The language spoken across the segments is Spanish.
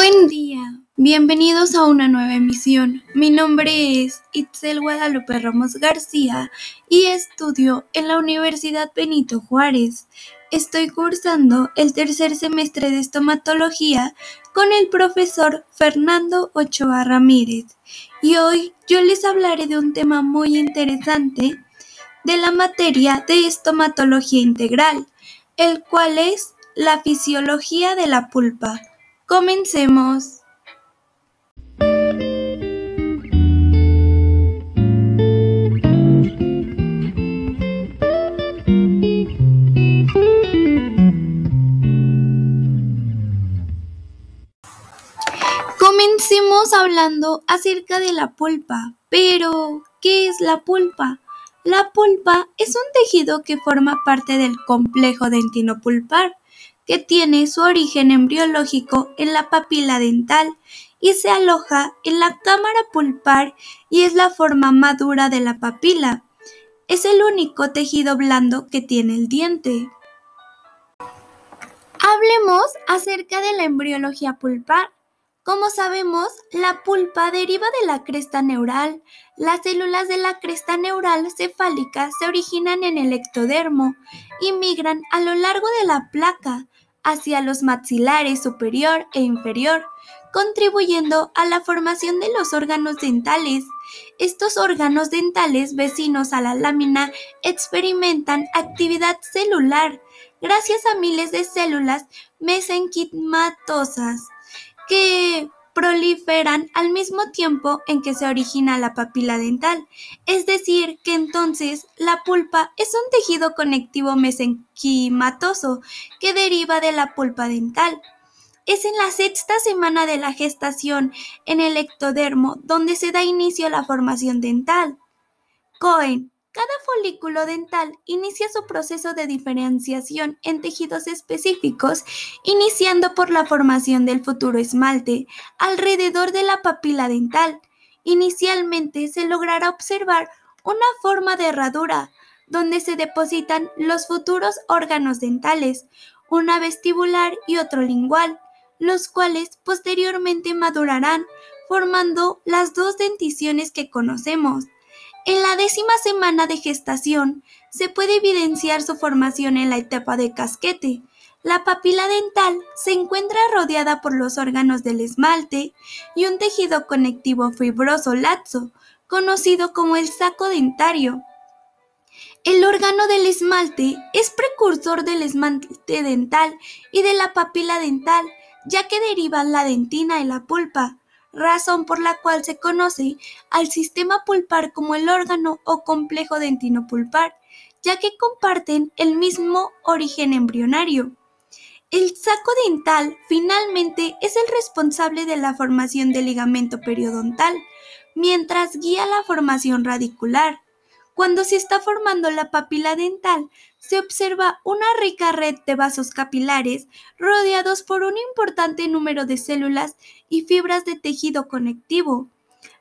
Buen día, bienvenidos a una nueva emisión. Mi nombre es Itzel Guadalupe Ramos García y estudio en la Universidad Benito Juárez. Estoy cursando el tercer semestre de estomatología con el profesor Fernando Ochoa Ramírez y hoy yo les hablaré de un tema muy interesante de la materia de estomatología integral, el cual es la fisiología de la pulpa. Comencemos. Comencemos hablando acerca de la pulpa. Pero, ¿qué es la pulpa? La pulpa es un tejido que forma parte del complejo dentino-pulpar que tiene su origen embriológico en la papila dental y se aloja en la cámara pulpar y es la forma madura de la papila. Es el único tejido blando que tiene el diente. Hablemos acerca de la embriología pulpar. Como sabemos, la pulpa deriva de la cresta neural. Las células de la cresta neural cefálica se originan en el ectodermo y migran a lo largo de la placa, hacia los maxilares superior e inferior, contribuyendo a la formación de los órganos dentales. Estos órganos dentales vecinos a la lámina experimentan actividad celular gracias a miles de células mesenquimatosas que proliferan al mismo tiempo en que se origina la papila dental, es decir, que entonces la pulpa es un tejido conectivo mesenquimatoso que deriva de la pulpa dental. Es en la sexta semana de la gestación en el ectodermo donde se da inicio a la formación dental. Cohen cada folículo dental inicia su proceso de diferenciación en tejidos específicos, iniciando por la formación del futuro esmalte alrededor de la papila dental. Inicialmente se logrará observar una forma de herradura, donde se depositan los futuros órganos dentales, una vestibular y otro lingual, los cuales posteriormente madurarán, formando las dos denticiones que conocemos. En la décima semana de gestación se puede evidenciar su formación en la etapa de casquete. La papila dental se encuentra rodeada por los órganos del esmalte y un tejido conectivo fibroso lazo, conocido como el saco dentario. El órgano del esmalte es precursor del esmalte dental y de la papila dental, ya que derivan la dentina y la pulpa razón por la cual se conoce al sistema pulpar como el órgano o complejo dentino-pulpar, ya que comparten el mismo origen embrionario. El saco dental finalmente es el responsable de la formación del ligamento periodontal, mientras guía la formación radicular. Cuando se está formando la papila dental, se observa una rica red de vasos capilares rodeados por un importante número de células y fibras de tejido conectivo.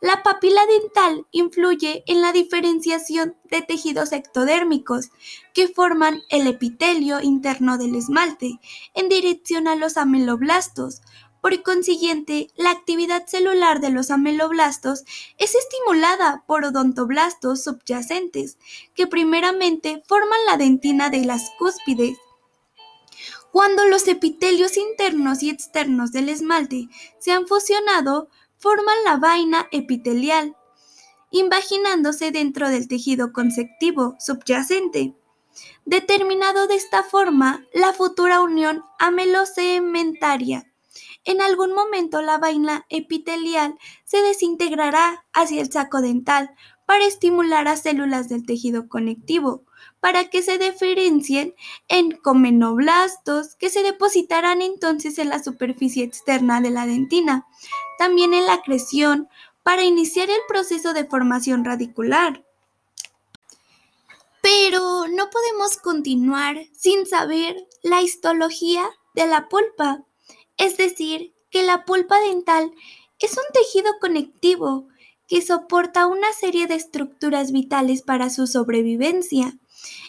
La papila dental influye en la diferenciación de tejidos ectodérmicos que forman el epitelio interno del esmalte en dirección a los ameloblastos, por consiguiente, la actividad celular de los ameloblastos es estimulada por odontoblastos subyacentes, que primeramente forman la dentina de las cúspides. Cuando los epitelios internos y externos del esmalte se han fusionado, forman la vaina epitelial, invaginándose dentro del tejido conceptivo subyacente. Determinado de esta forma la futura unión amelocementaria en algún momento la vaina epitelial se desintegrará hacia el saco dental para estimular a células del tejido conectivo, para que se diferencien en comenoblastos que se depositarán entonces en la superficie externa de la dentina, también en la acreción, para iniciar el proceso de formación radicular. Pero no podemos continuar sin saber la histología de la pulpa es decir, que la pulpa dental es un tejido conectivo que soporta una serie de estructuras vitales para su sobrevivencia.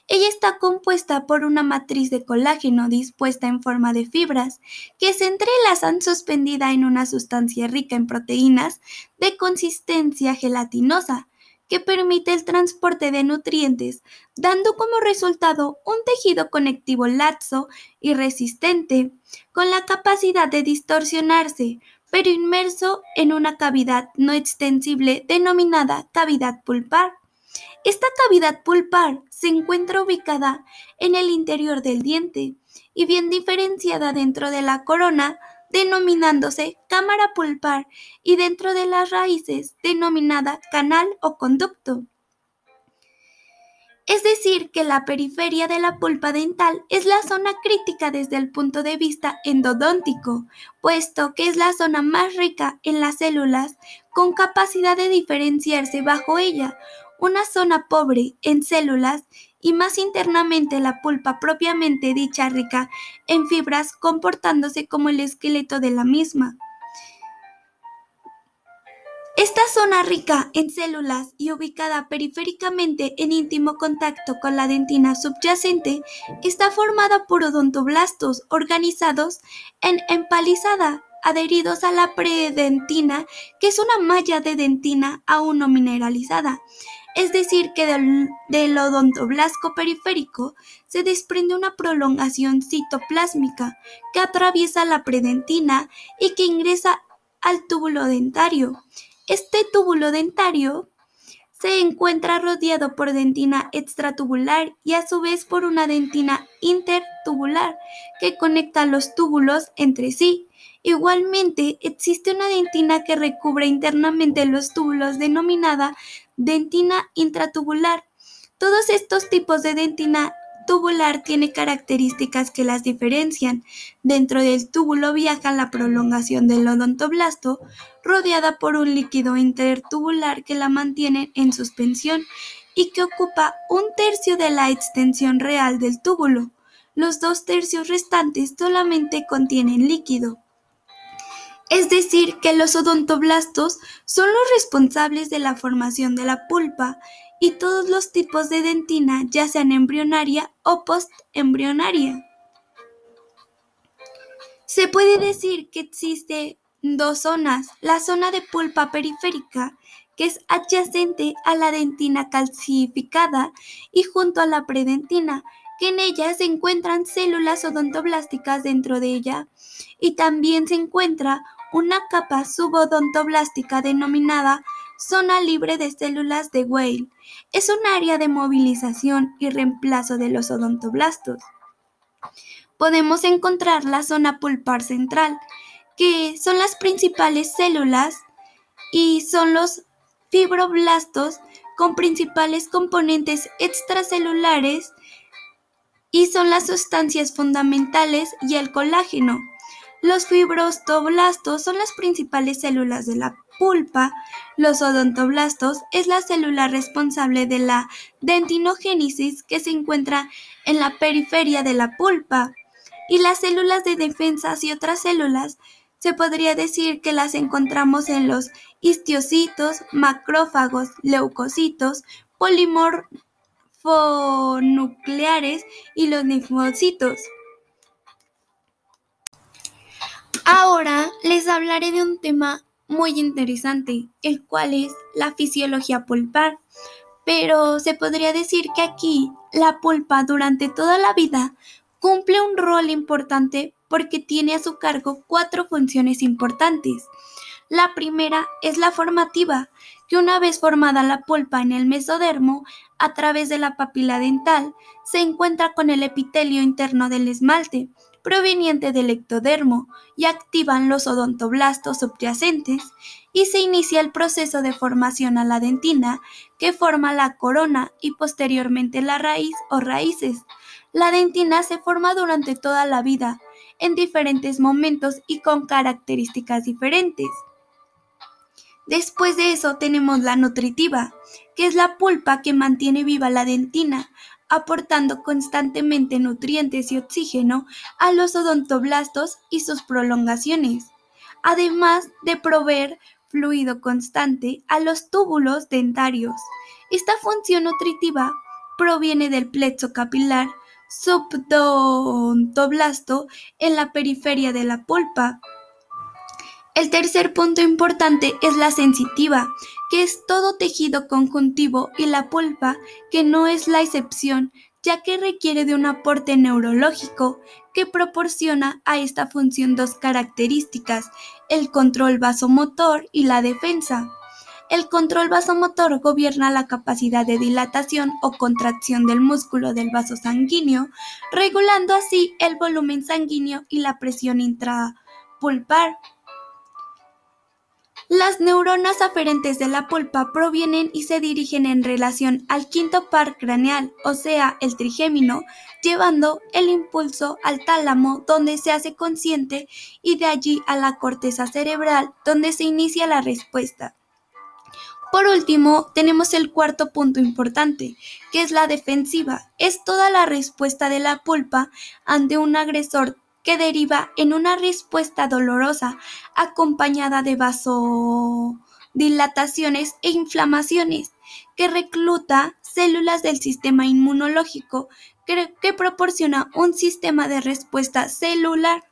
Ella está compuesta por una matriz de colágeno dispuesta en forma de fibras que se entrelazan suspendida en una sustancia rica en proteínas de consistencia gelatinosa que permite el transporte de nutrientes, dando como resultado un tejido conectivo laxo y resistente, con la capacidad de distorsionarse, pero inmerso en una cavidad no extensible denominada cavidad pulpar. Esta cavidad pulpar se encuentra ubicada en el interior del diente y bien diferenciada dentro de la corona, denominándose cámara pulpar, y dentro de las raíces, denominada canal o conducto. Es decir, que la periferia de la pulpa dental es la zona crítica desde el punto de vista endodóntico, puesto que es la zona más rica en las células con capacidad de diferenciarse bajo ella, una zona pobre en células y más internamente la pulpa propiamente dicha rica en fibras comportándose como el esqueleto de la misma. Esta zona rica en células y ubicada periféricamente en íntimo contacto con la dentina subyacente está formada por odontoblastos organizados en empalizada adheridos a la predentina, que es una malla de dentina aún no mineralizada. Es decir, que del, odontoblasco periférico se desprende una prolongación citoplásmica que atraviesa la predentina y que ingresa al túbulo dentario. Este túbulo dentario se encuentra rodeado por dentina extratubular y a su vez por una dentina intertubular que conecta los túbulos entre sí. Igualmente, existe una dentina que recubre internamente los túbulos denominada dentina intratubular. Todos estos tipos de dentina tubular tiene características que las diferencian. Dentro del túbulo viaja la prolongación del odontoblasto, rodeada por un líquido intertubular que la mantiene en suspensión y que ocupa un tercio de la extensión real del túbulo. Los dos tercios restantes solamente contienen líquido. Es decir, que los odontoblastos son los responsables de la formación de la pulpa y todos los tipos de dentina, ya sean embrionaria o postembrionaria. Se puede decir que existe dos zonas, la zona de pulpa periférica, que es adyacente a la dentina calcificada y junto a la predentina, que en ella se encuentran células odontoblásticas dentro de ella, y también se encuentra una capa subodontoblástica denominada zona libre de células de Weil. Es un área de movilización y reemplazo de los odontoblastos. Podemos encontrar la zona pulpar central, que son las principales células y son los fibroblastos con principales componentes extracelulares y son las sustancias fundamentales y el colágeno. Los fibroblastos son las principales células de la pulpa. Los odontoblastos es la célula responsable de la dentinogénesis que se encuentra en la periferia de la pulpa. Y las células de defensa y otras células se podría decir que las encontramos en los histiocitos, macrófagos, leucocitos, polimorfonucleares y los linfocitos. Ahora les hablaré de un tema muy interesante, el cual es la fisiología pulpar. Pero se podría decir que aquí la pulpa durante toda la vida cumple un rol importante porque tiene a su cargo cuatro funciones importantes. La primera es la formativa, que una vez formada la pulpa en el mesodermo, a través de la papila dental, se encuentra con el epitelio interno del esmalte, proveniente del ectodermo, y activan los odontoblastos subyacentes, y se inicia el proceso de formación a la dentina, que forma la corona y posteriormente la raíz o raíces. La dentina se forma durante toda la vida, en diferentes momentos y con características diferentes. Después de eso tenemos la nutritiva, que es la pulpa que mantiene viva la dentina, aportando constantemente nutrientes y oxígeno a los odontoblastos y sus prolongaciones, además de proveer fluido constante a los túbulos dentarios. Esta función nutritiva proviene del plexo capilar subdontoblasto en la periferia de la pulpa. El tercer punto importante es la sensitiva, que es todo tejido conjuntivo y la pulpa, que no es la excepción, ya que requiere de un aporte neurológico que proporciona a esta función dos características, el control vasomotor y la defensa. El control vasomotor gobierna la capacidad de dilatación o contracción del músculo del vaso sanguíneo, regulando así el volumen sanguíneo y la presión intrapulpar. Las neuronas aferentes de la pulpa provienen y se dirigen en relación al quinto par craneal, o sea, el trigémino, llevando el impulso al tálamo, donde se hace consciente, y de allí a la corteza cerebral, donde se inicia la respuesta. Por último, tenemos el cuarto punto importante, que es la defensiva. Es toda la respuesta de la pulpa ante un agresor que deriva en una respuesta dolorosa acompañada de vasodilataciones e inflamaciones que recluta células del sistema inmunológico que, proporciona un sistema de respuesta celular.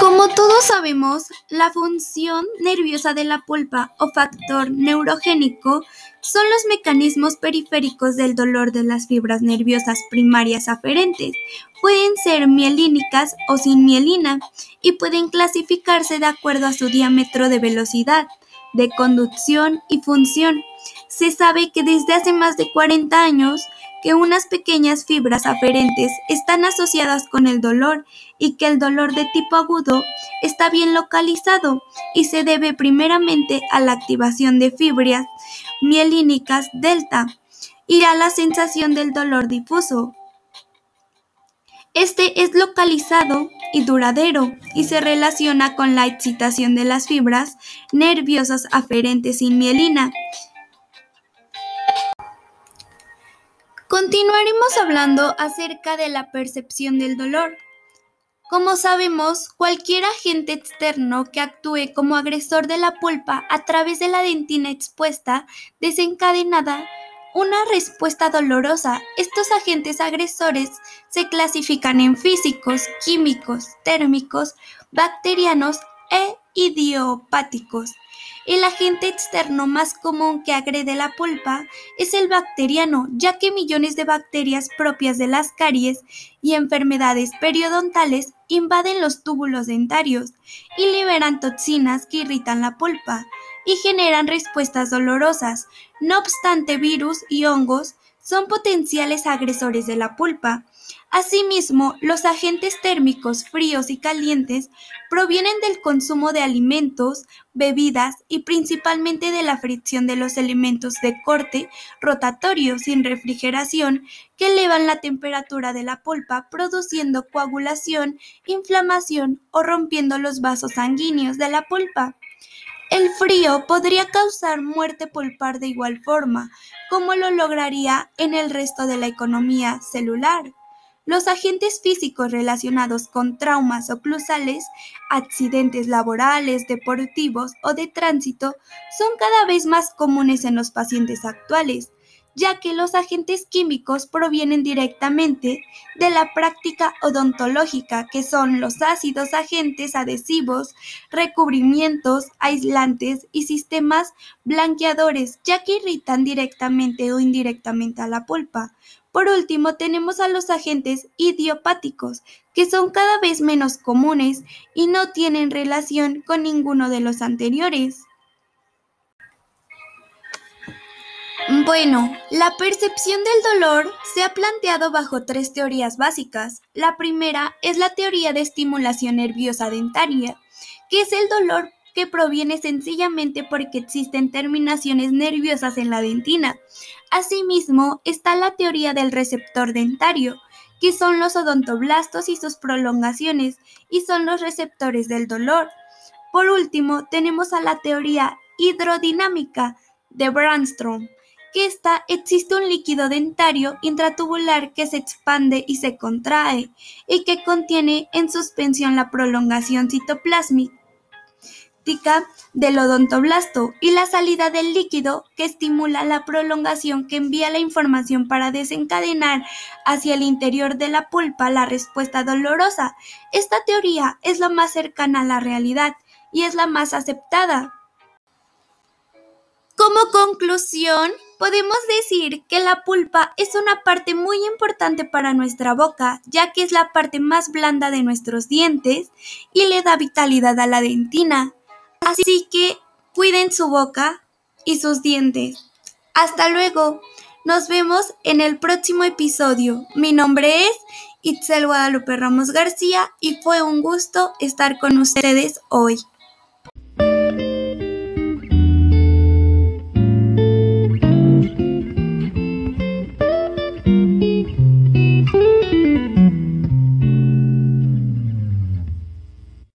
Como todos sabemos, la función nerviosa de la pulpa o factor neurogénico son los mecanismos periféricos del dolor de las fibras nerviosas primarias aferentes. Pueden ser mielínicas o sin mielina y pueden clasificarse de acuerdo a su diámetro de velocidad, de conducción y función. Se sabe que desde hace más de 40 años que unas pequeñas fibras aferentes están asociadas con el dolor y que el dolor de tipo agudo está bien localizado y se debe primeramente a la activación de fibras mielínicas delta y a la sensación del dolor difuso. Este es localizado y duradero y se relaciona con la excitación de las fibras nerviosas aferentes sin mielina Continuaremos hablando acerca de la percepción del dolor. Como sabemos, cualquier agente externo que actúe como agresor de la pulpa a través de la dentina expuesta desencadenada una respuesta dolorosa. Estos agentes agresores se clasifican en físicos, químicos, térmicos, bacterianos e idiopáticos. El agente externo más común que agrede la pulpa es el bacteriano, ya que millones de bacterias propias de las caries y enfermedades periodontales invaden los túbulos dentarios y liberan toxinas que irritan la pulpa y generan respuestas dolorosas. No obstante, virus y hongos son potenciales agresores de la pulpa Asimismo, los agentes térmicos fríos y calientes provienen del consumo de alimentos, bebidas y principalmente de la fricción de los elementos de corte rotatorio sin refrigeración que elevan la temperatura de la pulpa produciendo coagulación, inflamación o rompiendo los vasos sanguíneos de la pulpa. El frío podría causar muerte pulpar de igual forma, como lo lograría en el resto de la economía celular. Los agentes físicos relacionados con traumas oclusales, accidentes laborales, deportivos o de tránsito son cada vez más comunes en los pacientes actuales, ya que los agentes químicos provienen directamente de la práctica odontológica, que son los ácidos agentes adhesivos, recubrimientos, aislantes y sistemas blanqueadores, ya que irritan directamente o indirectamente a la pulpa. Por último, tenemos a los agentes idiopáticos, que son cada vez menos comunes y no tienen relación con ninguno de los anteriores. Bueno, la percepción del dolor se ha planteado bajo tres teorías básicas. La primera es la teoría de estimulación nerviosa dentaria, que es el dolor que proviene sencillamente porque existen terminaciones nerviosas en la dentina. Asimismo, está la teoría del receptor dentario, que son los odontoblastos y sus prolongaciones, y son los receptores del dolor. Por último, tenemos a la teoría hidrodinámica de Brandstrom, que está existe un líquido dentario intratubular que se expande y se contrae, y que contiene en suspensión la prolongación citoplásmica del odontoblasto y la salida del líquido que estimula la prolongación que envía la información para desencadenar hacia el interior de la pulpa la respuesta dolorosa. Esta teoría es la más cercana a la realidad y es la más aceptada. Como conclusión, podemos decir que la pulpa es una parte muy importante para nuestra boca, ya que es la parte más blanda de nuestros dientes y le da vitalidad a la dentina. Así que cuiden su boca y sus dientes. Hasta luego. Nos vemos en el próximo episodio. Mi nombre es Itzel Guadalupe Ramos García y fue un gusto estar con ustedes hoy.